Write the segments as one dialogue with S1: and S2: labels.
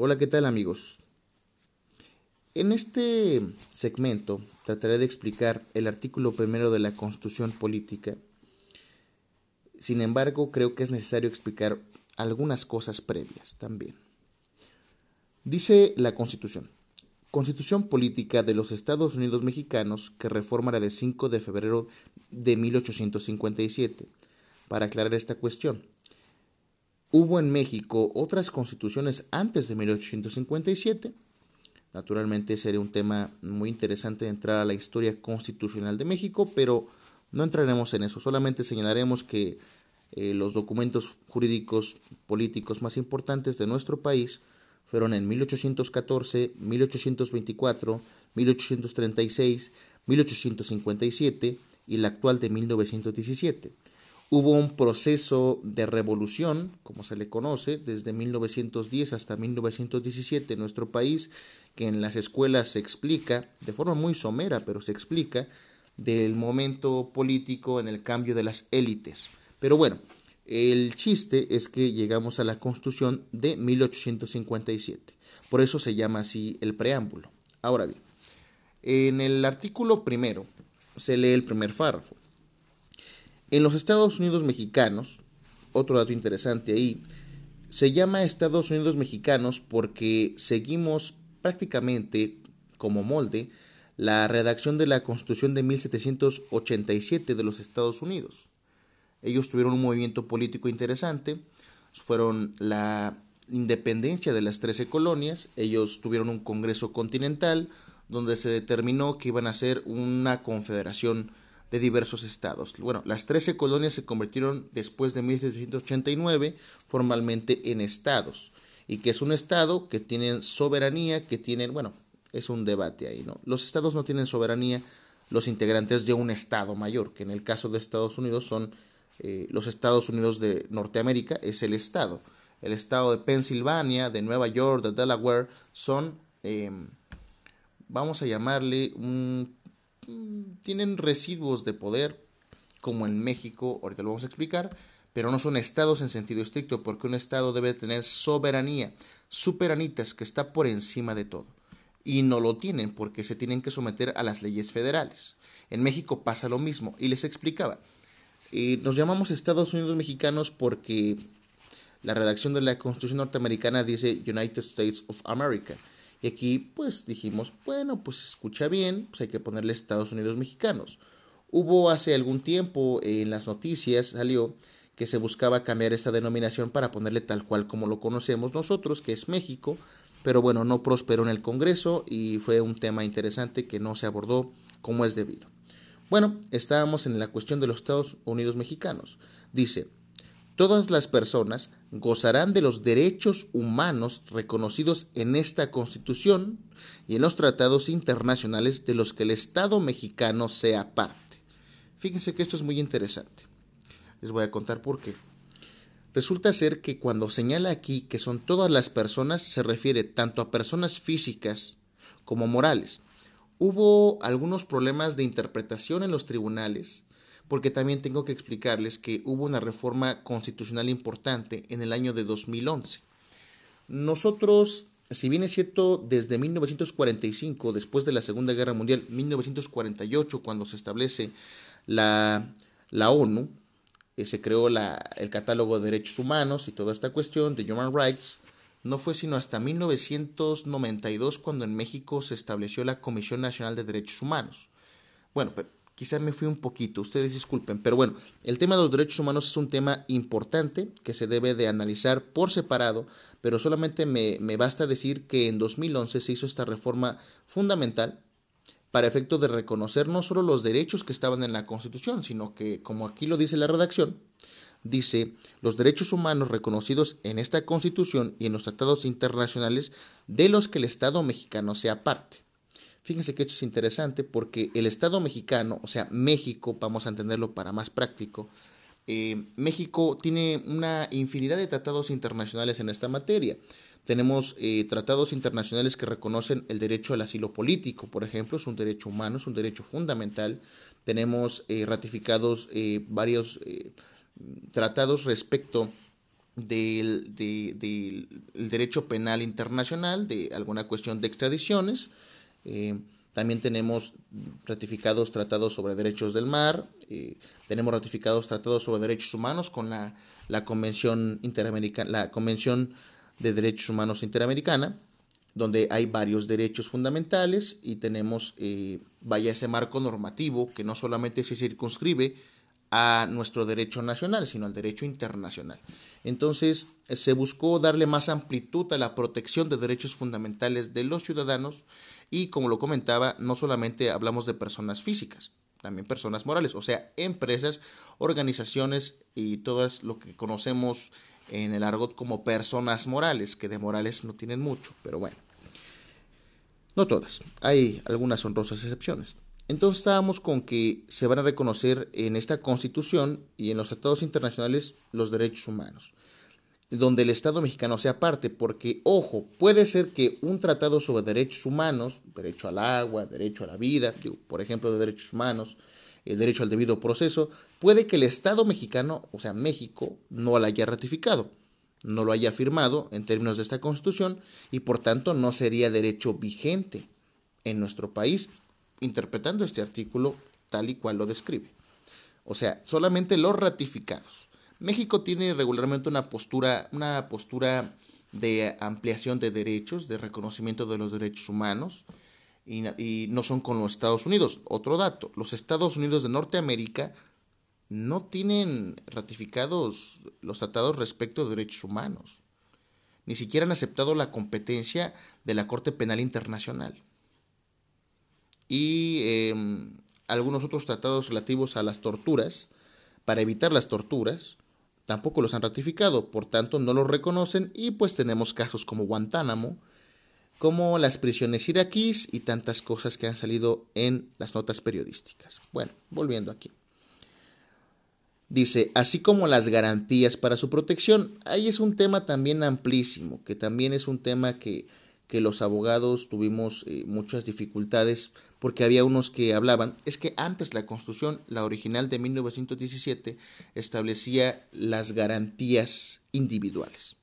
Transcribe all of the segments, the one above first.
S1: Hola, ¿qué tal amigos? En este segmento trataré de explicar el artículo primero de la Constitución Política. Sin embargo, creo que es necesario explicar algunas cosas previas también. Dice la Constitución. Constitución Política de los Estados Unidos Mexicanos que reforma la de 5 de febrero de 1857. Para aclarar esta cuestión, Hubo en México otras constituciones antes de 1857. Naturalmente sería un tema muy interesante entrar a la historia constitucional de México, pero no entraremos en eso. Solamente señalaremos que eh, los documentos jurídicos políticos más importantes de nuestro país fueron en 1814, 1824, 1836, 1857 y la actual de 1917. Hubo un proceso de revolución, como se le conoce, desde 1910 hasta 1917 en nuestro país, que en las escuelas se explica, de forma muy somera, pero se explica, del momento político en el cambio de las élites. Pero bueno, el chiste es que llegamos a la constitución de 1857. Por eso se llama así el preámbulo. Ahora bien, en el artículo primero se lee el primer párrafo en los Estados Unidos mexicanos, otro dato interesante ahí, se llama Estados Unidos mexicanos porque seguimos prácticamente como molde la redacción de la Constitución de 1787 de los Estados Unidos. Ellos tuvieron un movimiento político interesante, fueron la independencia de las trece colonias, ellos tuvieron un Congreso Continental donde se determinó que iban a ser una confederación de diversos estados. Bueno, las 13 colonias se convirtieron después de 1789 formalmente en estados. Y que es un estado que tienen soberanía, que tienen, bueno, es un debate ahí, ¿no? Los estados no tienen soberanía los integrantes de un estado mayor, que en el caso de Estados Unidos son eh, los Estados Unidos de Norteamérica, es el estado. El estado de Pensilvania, de Nueva York, de Delaware, son, em, vamos a llamarle un tienen residuos de poder, como en México, ahorita lo vamos a explicar, pero no son estados en sentido estricto, porque un estado debe tener soberanía, superanitas, que está por encima de todo. Y no lo tienen porque se tienen que someter a las leyes federales. En México pasa lo mismo, y les explicaba. Nos llamamos Estados Unidos mexicanos porque la redacción de la Constitución norteamericana dice United States of America y aquí pues dijimos, bueno, pues escucha bien, pues hay que ponerle Estados Unidos mexicanos. Hubo hace algún tiempo en las noticias, salió que se buscaba cambiar esta denominación para ponerle tal cual como lo conocemos nosotros, que es México, pero bueno, no prosperó en el Congreso y fue un tema interesante que no se abordó como es debido. Bueno, estábamos en la cuestión de los Estados Unidos mexicanos. Dice, todas las personas gozarán de los derechos humanos reconocidos en esta Constitución y en los tratados internacionales de los que el Estado mexicano sea parte. Fíjense que esto es muy interesante. Les voy a contar por qué. Resulta ser que cuando señala aquí que son todas las personas, se refiere tanto a personas físicas como morales. Hubo algunos problemas de interpretación en los tribunales porque también tengo que explicarles que hubo una reforma constitucional importante en el año de 2011. Nosotros, si bien es cierto, desde 1945, después de la Segunda Guerra Mundial, 1948, cuando se establece la, la ONU, eh, se creó la, el catálogo de derechos humanos y toda esta cuestión de Human Rights, no fue sino hasta 1992 cuando en México se estableció la Comisión Nacional de Derechos Humanos. Bueno, pero Quizá me fui un poquito, ustedes disculpen, pero bueno, el tema de los derechos humanos es un tema importante que se debe de analizar por separado, pero solamente me, me basta decir que en 2011 se hizo esta reforma fundamental para efecto de reconocer no solo los derechos que estaban en la Constitución, sino que, como aquí lo dice la redacción, dice los derechos humanos reconocidos en esta Constitución y en los tratados internacionales de los que el Estado mexicano sea parte. Fíjense que esto es interesante porque el Estado mexicano, o sea, México, vamos a entenderlo para más práctico, eh, México tiene una infinidad de tratados internacionales en esta materia. Tenemos eh, tratados internacionales que reconocen el derecho al asilo político, por ejemplo, es un derecho humano, es un derecho fundamental. Tenemos eh, ratificados varios tratados respecto del, derecho penal internacional, de alguna cuestión de extradiciones. Eh, también tenemos ratificados tratados sobre derechos del mar, eh, tenemos ratificados tratados sobre derechos humanos con la, la Convención Interamericana, la Convención de Derechos Humanos Interamericana, donde hay varios derechos fundamentales y tenemos, eh, vaya ese marco normativo que no solamente se circunscribe a nuestro derecho nacional, sino al derecho internacional. Entonces, se buscó darle más amplitud a la protección de derechos fundamentales de los ciudadanos y, como lo comentaba, no solamente hablamos de personas físicas, también personas morales, o sea, empresas, organizaciones y todas lo que conocemos en el argot como personas morales, que de morales no tienen mucho, pero bueno. No todas, hay algunas honrosas excepciones. Entonces estábamos con que se van a reconocer en esta constitución y en los tratados internacionales los derechos humanos, donde el Estado mexicano sea parte, porque, ojo, puede ser que un tratado sobre derechos humanos, derecho al agua, derecho a la vida, por ejemplo, de derechos humanos, el derecho al debido proceso, puede que el Estado mexicano, o sea, México, no lo haya ratificado, no lo haya firmado en términos de esta constitución y por tanto no sería derecho vigente en nuestro país interpretando este artículo tal y cual lo describe. O sea, solamente los ratificados. México tiene regularmente una postura, una postura de ampliación de derechos, de reconocimiento de los derechos humanos, y, no son con los Estados Unidos. Otro dato, los Estados Unidos de Norteamérica no tienen ratificados los tratados respecto de derechos humanos. Ni siquiera han aceptado la competencia de la Corte Penal Internacional y em, algunos otros tratados relativos a las torturas, para evitar las torturas, tampoco los han ratificado, por tanto no los reconocen y pues tenemos casos como Guantánamo, como las prisiones iraquíes y tantas cosas que han salido en las notas periodísticas. Bueno, volviendo aquí. Dice, así como las garantías para su protección, ahí es un tema también amplísimo, que también es un tema que, que los abogados tuvimos eh, muchas dificultades porque había unos que hablaban, es que antes la Constitución, la original de 1917, establecía las garantías individuales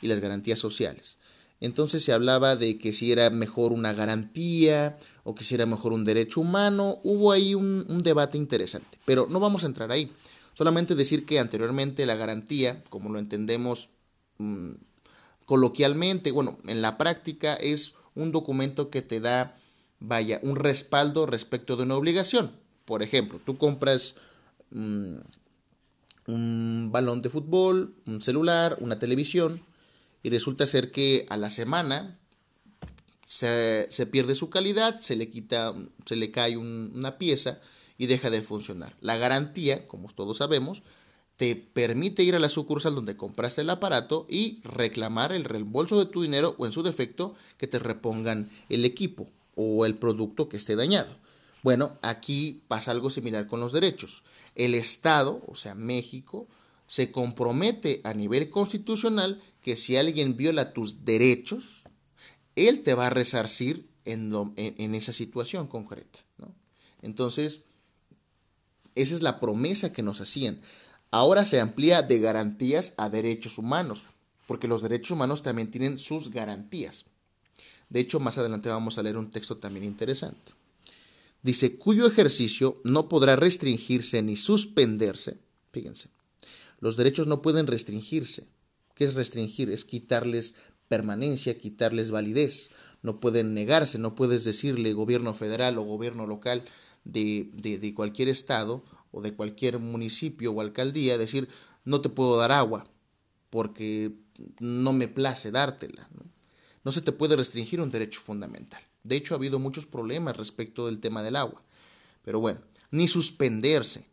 S1: y las garantías sociales. Entonces se hablaba de que si era mejor una garantía o que si era mejor un derecho humano, hubo ahí un, debate interesante, pero no vamos a entrar ahí. Solamente decir que anteriormente la garantía, como lo entendemos mm, coloquialmente, bueno, en la práctica es un documento que te da vaya, un respaldo respecto de una obligación. Por ejemplo, tú compras mm, un balón de fútbol, un celular, una televisión, y resulta ser que a la semana se, pierde su calidad, se le quita, se le cae una pieza y deja de funcionar. La garantía, como todos sabemos, te permite ir a la sucursal donde compraste el aparato y reclamar el reembolso de tu dinero o en su defecto que te repongan el equipo o el producto que esté dañado. Bueno, aquí pasa algo similar con los derechos. El Estado, o sea, México, se compromete a nivel constitucional que si alguien viola tus derechos, él te va a resarcir en, en, esa situación concreta. Entonces, esa es la promesa que nos hacían. Ahora se amplía de garantías a derechos humanos, porque los derechos humanos también tienen sus garantías. De hecho, más adelante vamos a leer un texto también interesante. Dice, cuyo ejercicio no podrá restringirse ni suspenderse. Fíjense, los derechos no pueden restringirse. ¿Qué es restringir? Es quitarles permanencia, quitarles validez. No pueden negarse, no puedes decirle gobierno federal o gobierno local de, de, cualquier estado o de cualquier municipio o alcaldía, decir, no te puedo dar agua porque no me place dártela. ¿no? No se te puede restringir un derecho fundamental. De hecho, ha habido muchos problemas respecto del tema del agua. Pero bueno, ni suspenderse.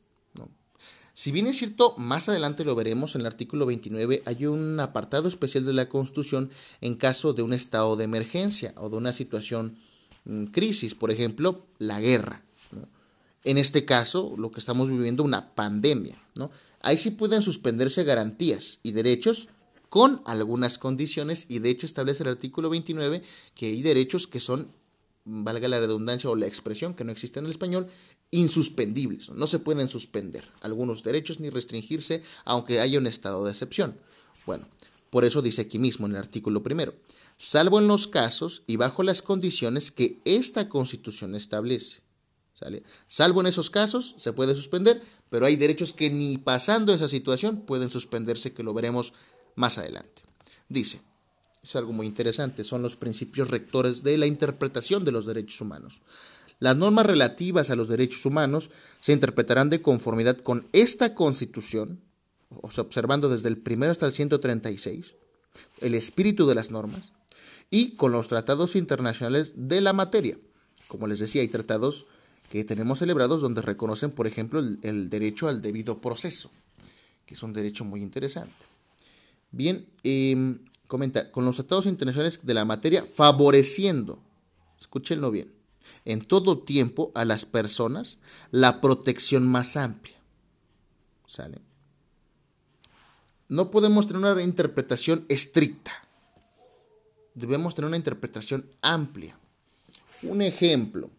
S1: Si bien es cierto, más adelante lo veremos en el artículo 29, hay un apartado especial de la Constitución en caso de un estado de emergencia o de una situación mm, crisis, por ejemplo, la guerra. En este caso, lo que estamos viviendo, una pandemia. ¿no? Ahí sí pueden suspenderse garantías y derechos con algunas condiciones y de hecho establece el artículo 29 que hay derechos que son, valga la redundancia o la expresión que no existe en el español, insuspendibles, no se pueden suspender algunos derechos ni restringirse aunque haya un estado de excepción. Bueno, por eso dice aquí mismo en el artículo primero, salvo en los casos y bajo las condiciones que esta constitución establece. ¿Sale? Salvo en esos casos se puede suspender, pero hay derechos que ni pasando esa situación pueden suspenderse, que lo veremos más adelante. Dice, es algo muy interesante, son los principios rectores de la interpretación de los derechos humanos. Las normas relativas a los derechos humanos se interpretarán de conformidad con esta Constitución, observando desde el primero hasta el 136, el espíritu de las normas, y con los tratados internacionales de la materia. Como les decía, hay tratados que tenemos celebrados donde reconocen, por ejemplo, el, derecho al debido proceso, que es un derecho muy interesante. Bien, em, comenta, con los tratados internacionales de la materia favoreciendo, escúchenlo bien, en todo tiempo a las personas la protección más amplia. ¿Sale? No podemos tener una interpretación estricta. Debemos tener una interpretación amplia. Un ejemplo.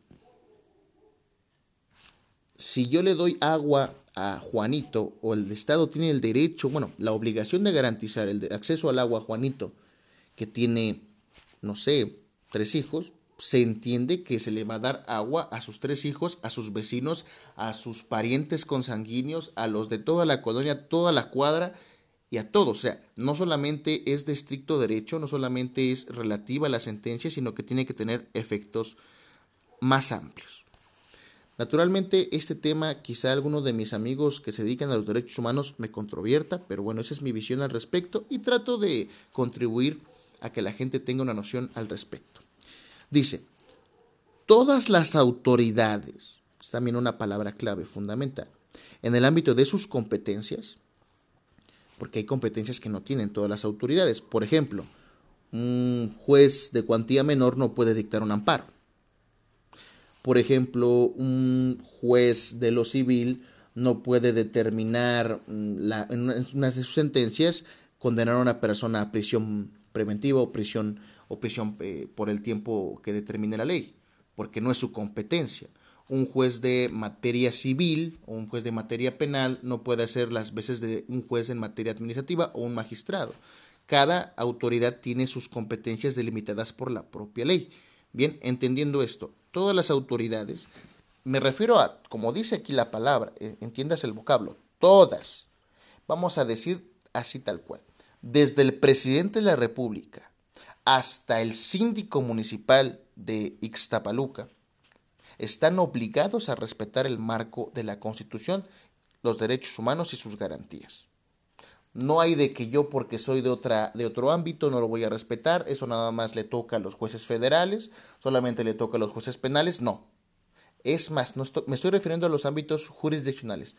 S1: Si yo le doy agua a Juanito o el Estado tiene el derecho, bueno, la obligación de garantizar el acceso al agua a Juanito, que tiene, no sé, tres hijos, se entiende que se le va a dar agua a sus tres hijos, a sus vecinos, a sus parientes consanguíneos, a los de toda la colonia, toda la cuadra y a todos. O sea, no solamente es de estricto derecho, no solamente es relativa a la sentencia, sino que tiene que tener efectos más amplios. Naturalmente, este tema quizá alguno de mis amigos que se dedican a los derechos humanos me controvierta, pero bueno, esa es mi visión al respecto y trato de contribuir a que la gente tenga una noción al respecto. Dice, todas las autoridades, es también una palabra clave fundamental, en el ámbito de sus competencias, porque hay competencias que no tienen todas las autoridades. Por ejemplo, un juez de cuantía menor no puede dictar un amparo por ejemplo, un juez de lo civil no puede determinar mm, la, en una de sus sentencias condenar a una persona a prisión preventiva o prisión, o prisión eh, por el tiempo que determine la ley, porque no es su competencia. Un juez de materia civil o un juez de materia penal no puede hacer las veces de un juez en materia administrativa o un magistrado. Cada autoridad tiene sus competencias delimitadas por la propia ley. Bien, entendiendo esto, todas las autoridades, me refiero a, como dice aquí la palabra, eh, entiendas el vocablo, todas, vamos a decir así tal cual, desde el presidente de la República hasta el síndico municipal de Ixtapaluca, están obligados a respetar el marco de la Constitución, los derechos humanos y sus garantías. No hay de que yo porque soy de otra de otro ámbito no lo voy a respetar, eso nada más le toca a los jueces federales, solamente le toca a los jueces penales, no. Es más, no me estoy refiriendo a los ámbitos jurisdiccionales.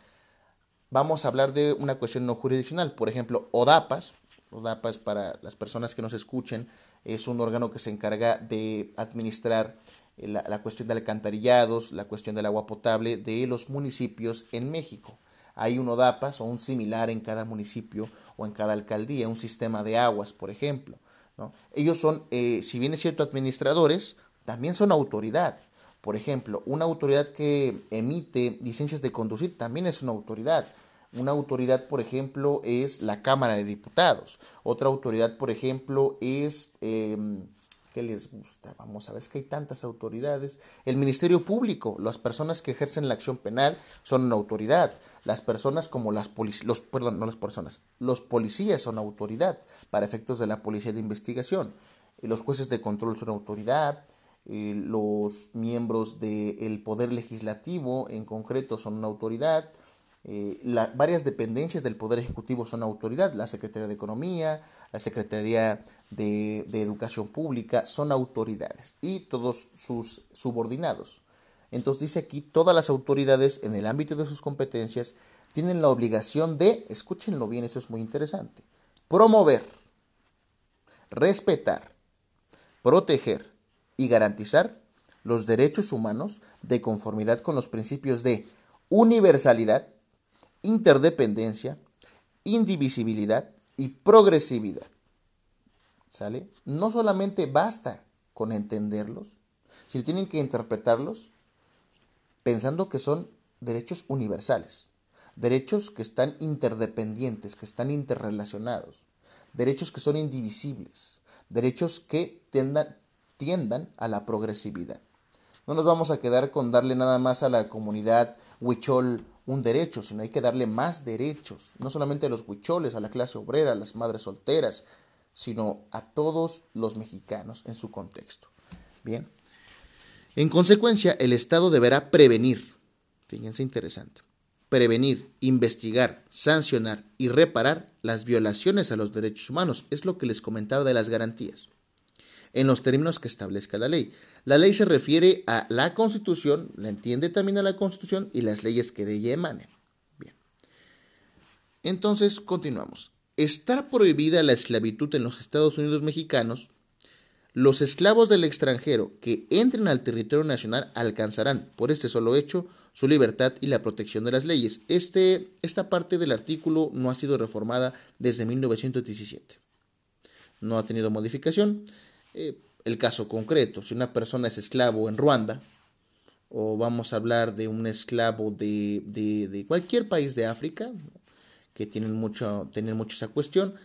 S1: Vamos a hablar de una cuestión no jurisdiccional, por ejemplo, ODAPAS, ODAPAS para las personas que nos escuchen, es un órgano que se encarga de administrar la, la cuestión de alcantarillados, la cuestión del agua potable de los municipios en México hay un ODAPAS o un similar en cada municipio o en cada alcaldía, un sistema de aguas, por ejemplo. ¿no? Ellos son, eh, si bien es cierto, administradores, también son autoridad. Por ejemplo, una autoridad que emite licencias de conducir también es una autoridad. Una autoridad, por ejemplo, es la Cámara de Diputados. Otra autoridad, por ejemplo, es em, ¿Qué les gusta? Vamos a ver, es que hay tantas autoridades. El Ministerio Público, las personas que ejercen la acción penal son una autoridad. Las personas como las policías, perdón, no las personas, los policías son autoridad para efectos de la policía de investigación. Los jueces de control son autoridad. Los miembros del Poder Legislativo en concreto son una autoridad. Eh, varias dependencias del Poder Ejecutivo son autoridad, la Secretaría de Economía, la Secretaría de, Educación Pública, son autoridades y todos sus subordinados. Entonces dice aquí, todas las autoridades en el ámbito de sus competencias tienen la obligación de, escúchenlo bien, eso es muy interesante, promover, respetar, proteger y garantizar los derechos humanos de conformidad con los principios de universalidad, interdependencia, indivisibilidad y progresividad. ¿Sale? No solamente basta con entenderlos, sino tienen que interpretarlos pensando que son derechos universales, derechos que están interdependientes, que están interrelacionados, derechos que son indivisibles, derechos que tiendan, a la progresividad. No nos vamos a quedar con darle nada más a la comunidad huichol un derecho, sino hay que darle más derechos, no solamente a los huicholes, a la clase obrera, a las madres solteras, sino a todos los mexicanos en su contexto. Bien. En consecuencia, el Estado deberá prevenir, fíjense interesante, prevenir, investigar, sancionar y reparar las violaciones a los derechos humanos. Es lo que les comentaba de las garantías. En los términos que establezca la ley. La ley se refiere a la Constitución, la entiende también a la Constitución y las leyes que de ella emanen. Bien. Entonces, continuamos. Estar prohibida la esclavitud en los Estados Unidos mexicanos los esclavos del extranjero que entren al territorio nacional alcanzarán, por este solo hecho, su libertad y la protección de las leyes. Este, esta parte del artículo no ha sido reformada desde 1917. No ha tenido modificación. Eh, el caso concreto, si una persona es esclavo en Ruanda, o vamos a hablar de un esclavo de, de, cualquier país de África, que tienen mucho, mucho esa cuestión,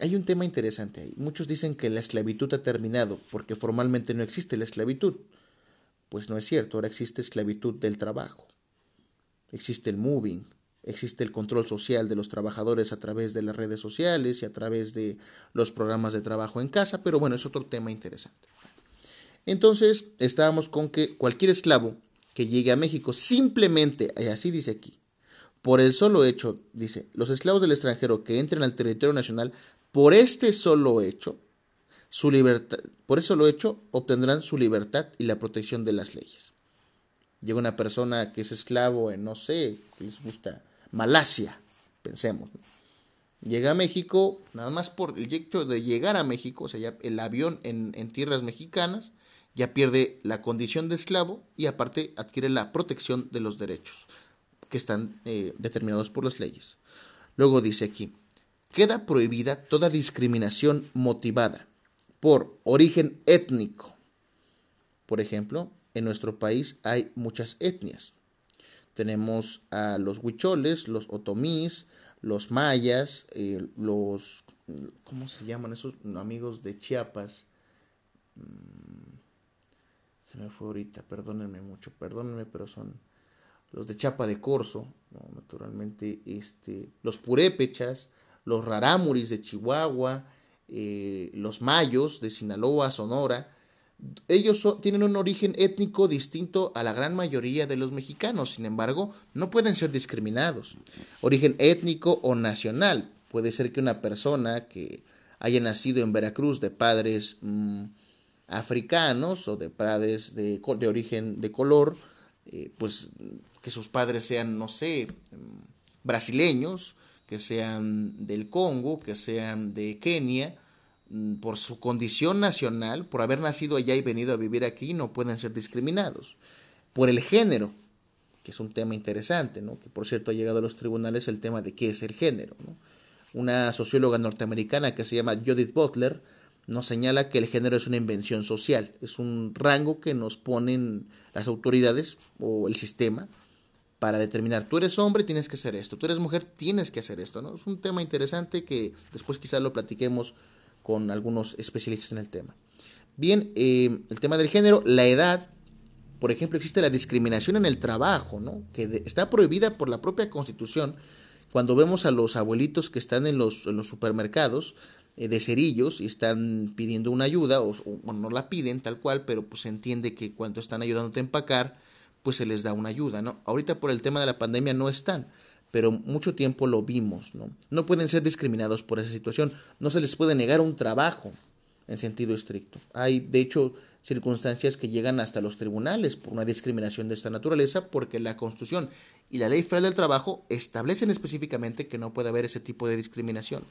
S1: hay un tema interesante ahí. Muchos dicen que la esclavitud ha terminado porque formalmente no existe la esclavitud. Pues no es cierto, ahora existe esclavitud del trabajo. Existe el moving, existe el control social de los trabajadores a través de las redes sociales y a través de los programas de trabajo en casa, pero bueno, es otro tema interesante. Entonces, estábamos con que cualquier esclavo que llegue a México simplemente, así dice aquí, por el solo hecho, dice, los esclavos del extranjero que entren al territorio nacional por este solo hecho, su libertad, por eso lo hecho, obtendrán su libertad y la protección de las leyes. Llega una persona que es esclavo en, no sé, que les gusta, Malasia, pensemos. Llega a México, nada más por el hecho de llegar a México, o sea, ya el avión en, tierras mexicanas, ya pierde la condición de esclavo y aparte adquiere la protección de los derechos que están eh, determinados por las leyes. Luego dice aquí, queda prohibida toda discriminación motivada por origen étnico. Por ejemplo, en nuestro país hay muchas etnias. Tenemos a los huicholes, los otomís, los mayas, eh, los... ¿Cómo se llaman esos amigos de Chiapas? Mm, se me fue ahorita, perdónenme mucho, perdónenme, pero son los de Chapa de Corzo, naturalmente, este, los purépechas, los rarámuris de Chihuahua, eh, los mayos de Sinaloa, Sonora, ellos tienen un origen étnico distinto a la gran mayoría de los mexicanos, sin embargo, no pueden ser discriminados. Origen étnico o nacional. Puede ser que una persona que haya nacido en Veracruz de padres mm, africanos o de padres de, origen de color, eh, pues que sus padres sean, no sé, mm, brasileños, que sean del Congo, que sean de Kenia, mm, por su condición nacional, por haber nacido allá y venido a vivir aquí, no pueden ser discriminados. Por el género, que es un tema interesante, ¿no? que por cierto ha llegado a los tribunales el tema de qué es el género. Una socióloga norteamericana que se llama Judith Butler nos señala que el género es una invención social, es un rango que nos ponen las autoridades o el sistema para determinar, tú eres hombre, tienes que hacer esto, tú eres mujer, tienes que hacer esto, ¿no? Es un tema interesante que después quizás lo platiquemos con algunos especialistas en el tema. Bien, eh, el tema del género, la edad, por ejemplo, existe la discriminación en el trabajo, ¿no? Que está prohibida por la propia Constitución. Cuando vemos a los abuelitos que están en los, supermercados eh, de cerillos y están pidiendo una ayuda, o, o, no la piden tal cual, pero pues se entiende que cuando están ayudándote a empacar, pues se les da una ayuda, ¿no? Ahorita por el tema de la pandemia no están, pero mucho tiempo lo vimos, ¿no? No pueden ser discriminados por esa situación, no se les puede negar un trabajo en sentido estricto. Hay, de hecho, circunstancias que llegan hasta los tribunales por una discriminación de esta naturaleza, porque la Constitución y la Ley Federal del Trabajo establecen específicamente que no puede haber ese tipo de discriminaciones.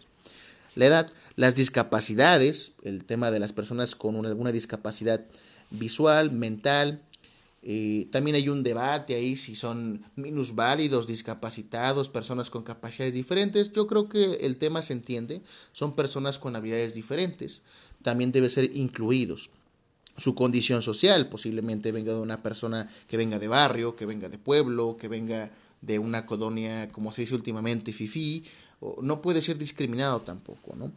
S1: La edad, las discapacidades, el tema de las personas con alguna discapacidad visual, mental, eh, también hay un debate ahí si son minusválidos, discapacitados, personas con capacidades diferentes. Yo creo que el tema se entiende. Son personas con habilidades diferentes. También deben ser incluidos. su condición social, posiblemente venga de una persona que venga de barrio, que venga de pueblo, que venga de una colonia, como se dice últimamente, FIFI, no puede ser discriminado tampoco, ¿no?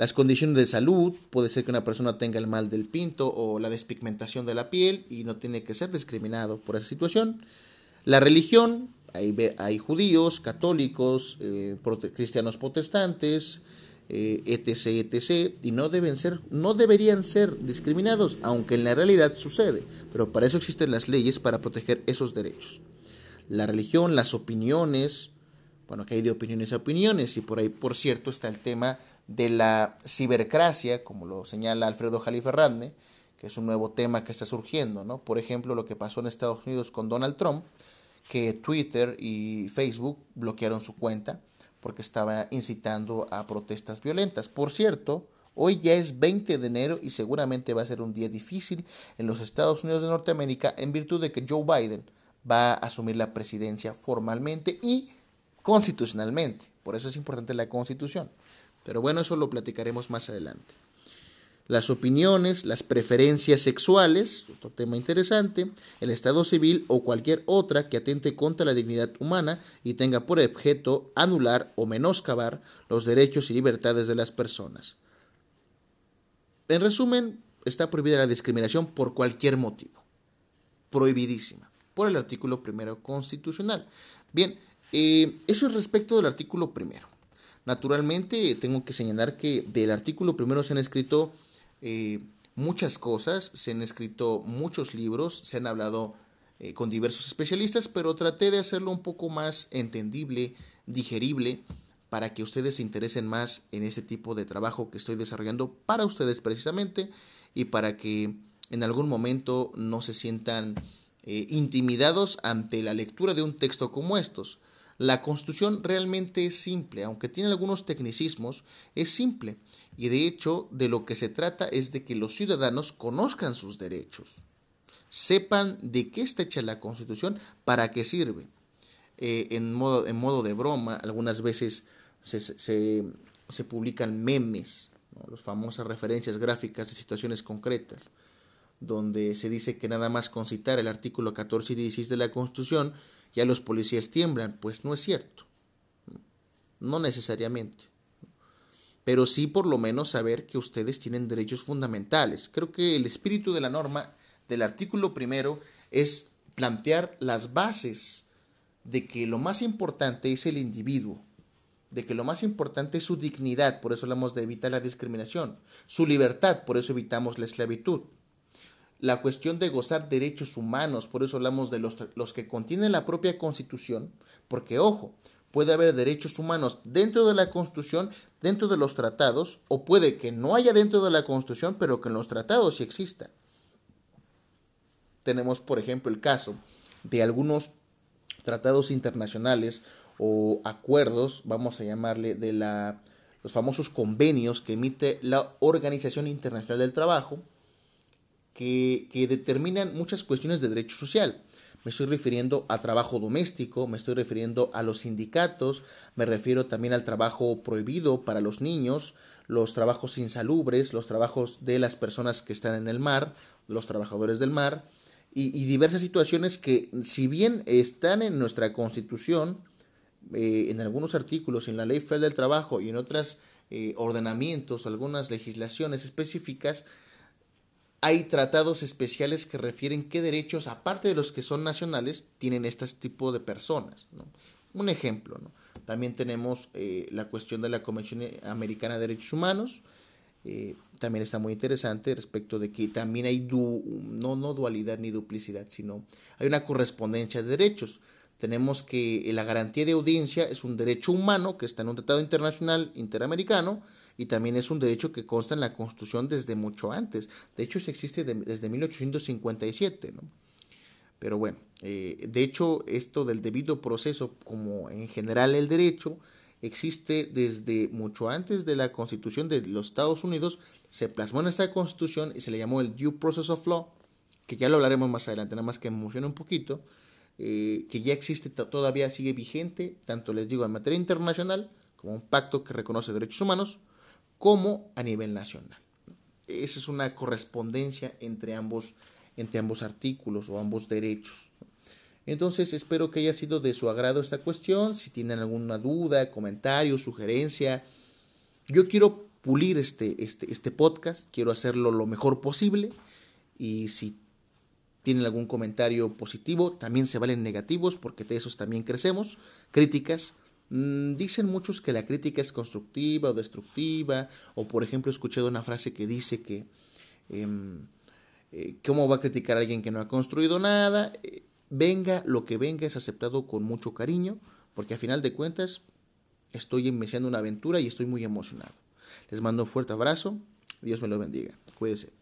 S1: Las condiciones de salud, puede ser que una persona tenga el mal del pinto o la despigmentación de la piel y no tiene que ser discriminado por esa situación. La religión, hay, hay judíos, católicos, eh, cristianos protestantes, eh, etc, etc, y no deben ser, no deberían ser discriminados, aunque en la realidad sucede, pero para eso existen las leyes para proteger esos derechos. La religión, las opiniones, bueno, que hay de opiniones a opiniones, y por ahí, por cierto, está el tema de la cibercracia, como lo señala Alfredo Jaliferrande, que es un nuevo tema que está surgiendo, ¿no? Por ejemplo, lo que pasó en Estados Unidos con Donald Trump, que Twitter y Facebook bloquearon su cuenta porque estaba incitando a protestas violentas. Por cierto, hoy ya es 20 de enero y seguramente va a ser un día difícil en los Estados Unidos de Norteamérica en virtud de que Joe Biden va a asumir la presidencia formalmente y constitucionalmente. Por eso es importante la constitución. Pero bueno, eso lo platicaremos más adelante las opiniones, las preferencias sexuales, otro tema interesante, el estado civil o cualquier otra que atente contra la dignidad humana y tenga por objeto anular o menoscabar los derechos y libertades de las personas. En resumen, está prohibida la discriminación por cualquier motivo. Prohibidísima. Por el artículo primero constitucional. Bien, eh, eso es respecto del artículo primero. Naturalmente, tengo que señalar que del artículo primero se han escrito eh, muchas cosas, se han escrito muchos libros, se han hablado eh, con diversos especialistas, pero traté de hacerlo un poco más entendible, digerible, para que ustedes se interesen más en ese tipo de trabajo que estoy desarrollando para ustedes precisamente y para que en algún momento no se sientan eh, intimidados ante la lectura de un texto como estos. La Constitución realmente es simple, aunque tiene algunos tecnicismos, es simple. Y de hecho, de lo que se trata es de que los ciudadanos conozcan sus derechos, sepan de qué está hecha la Constitución, para qué sirve. Eh, en, modo, de broma, algunas veces se, se, publican memes, las famosas referencias gráficas de situaciones concretas, donde se dice que nada más con citar el artículo 14 y 16 de la Constitución, ya los policías tiemblan. Pues no es cierto. No necesariamente. Pero sí por lo menos saber que ustedes tienen derechos fundamentales. Creo que el espíritu de la norma del artículo primero es plantear las bases de que lo más importante es el individuo, de que lo más importante es su dignidad, por eso hablamos de evitar la discriminación, su libertad, por eso evitamos la esclavitud, la cuestión de gozar derechos humanos, por eso hablamos de los, los que contienen la propia constitución, porque ojo, puede haber derechos humanos dentro de la constitución, dentro de los tratados, o puede que no haya dentro de la constitución, pero que en los tratados sí exista. Tenemos, por ejemplo, el caso de algunos tratados internacionales o acuerdos, vamos a llamarle, de la, los famosos convenios que emite la Organización Internacional del Trabajo, que, determinan muchas cuestiones de derecho social. Me estoy refiriendo a trabajo doméstico, me estoy refiriendo a los sindicatos, me refiero también al trabajo prohibido para los niños, los trabajos insalubres, los trabajos de las personas que están en el mar, los trabajadores del mar, y, diversas situaciones que, si bien están en nuestra constitución, eh, en algunos artículos, en la Ley Federal del Trabajo y en otros eh, ordenamientos, algunas legislaciones específicas, hay tratados especiales que refieren qué derechos, aparte de los que son nacionales, tienen este tipo de personas. Un ejemplo, ¿no? también tenemos eh, la cuestión de la Convención Americana de Derechos Humanos, eh, también está muy interesante respecto de que también hay no, no dualidad ni duplicidad, sino hay una correspondencia de derechos. Tenemos que la garantía de audiencia es un derecho humano que está en un tratado internacional interamericano, y también es un derecho que consta en la Constitución desde mucho antes. De hecho, se existe desde 1857, ¿no? Pero bueno, eh, de hecho, esto del debido proceso, como en general el derecho, existe desde mucho antes de la Constitución de los Estados Unidos, se plasmó en esta Constitución y se le llamó el Due Process of Law, que ya lo hablaremos más adelante, nada más que emociona un poquito, eh, que ya existe, todavía sigue vigente, tanto les digo en materia internacional, como un pacto que reconoce derechos humanos, como a nivel nacional. esa es una correspondencia entre ambos, entre ambos artículos o ambos derechos. Entonces espero que haya sido de su agrado esta cuestión. Si tienen alguna duda, comentario, sugerencia, yo quiero pulir este, este, este podcast, quiero hacerlo lo mejor posible y si tienen algún comentario positivo, también se valen negativos porque de esos también crecemos, críticas. Mm, dicen muchos que la crítica es constructiva o destructiva, o por ejemplo he escuchado una frase que dice que em, eh, ¿cómo va a criticar a alguien que no ha construido nada? Eh, venga, lo que venga es aceptado con mucho cariño, porque a final de cuentas estoy iniciando una aventura y estoy muy emocionado. Les mando un fuerte abrazo, Dios me lo bendiga, cuídense.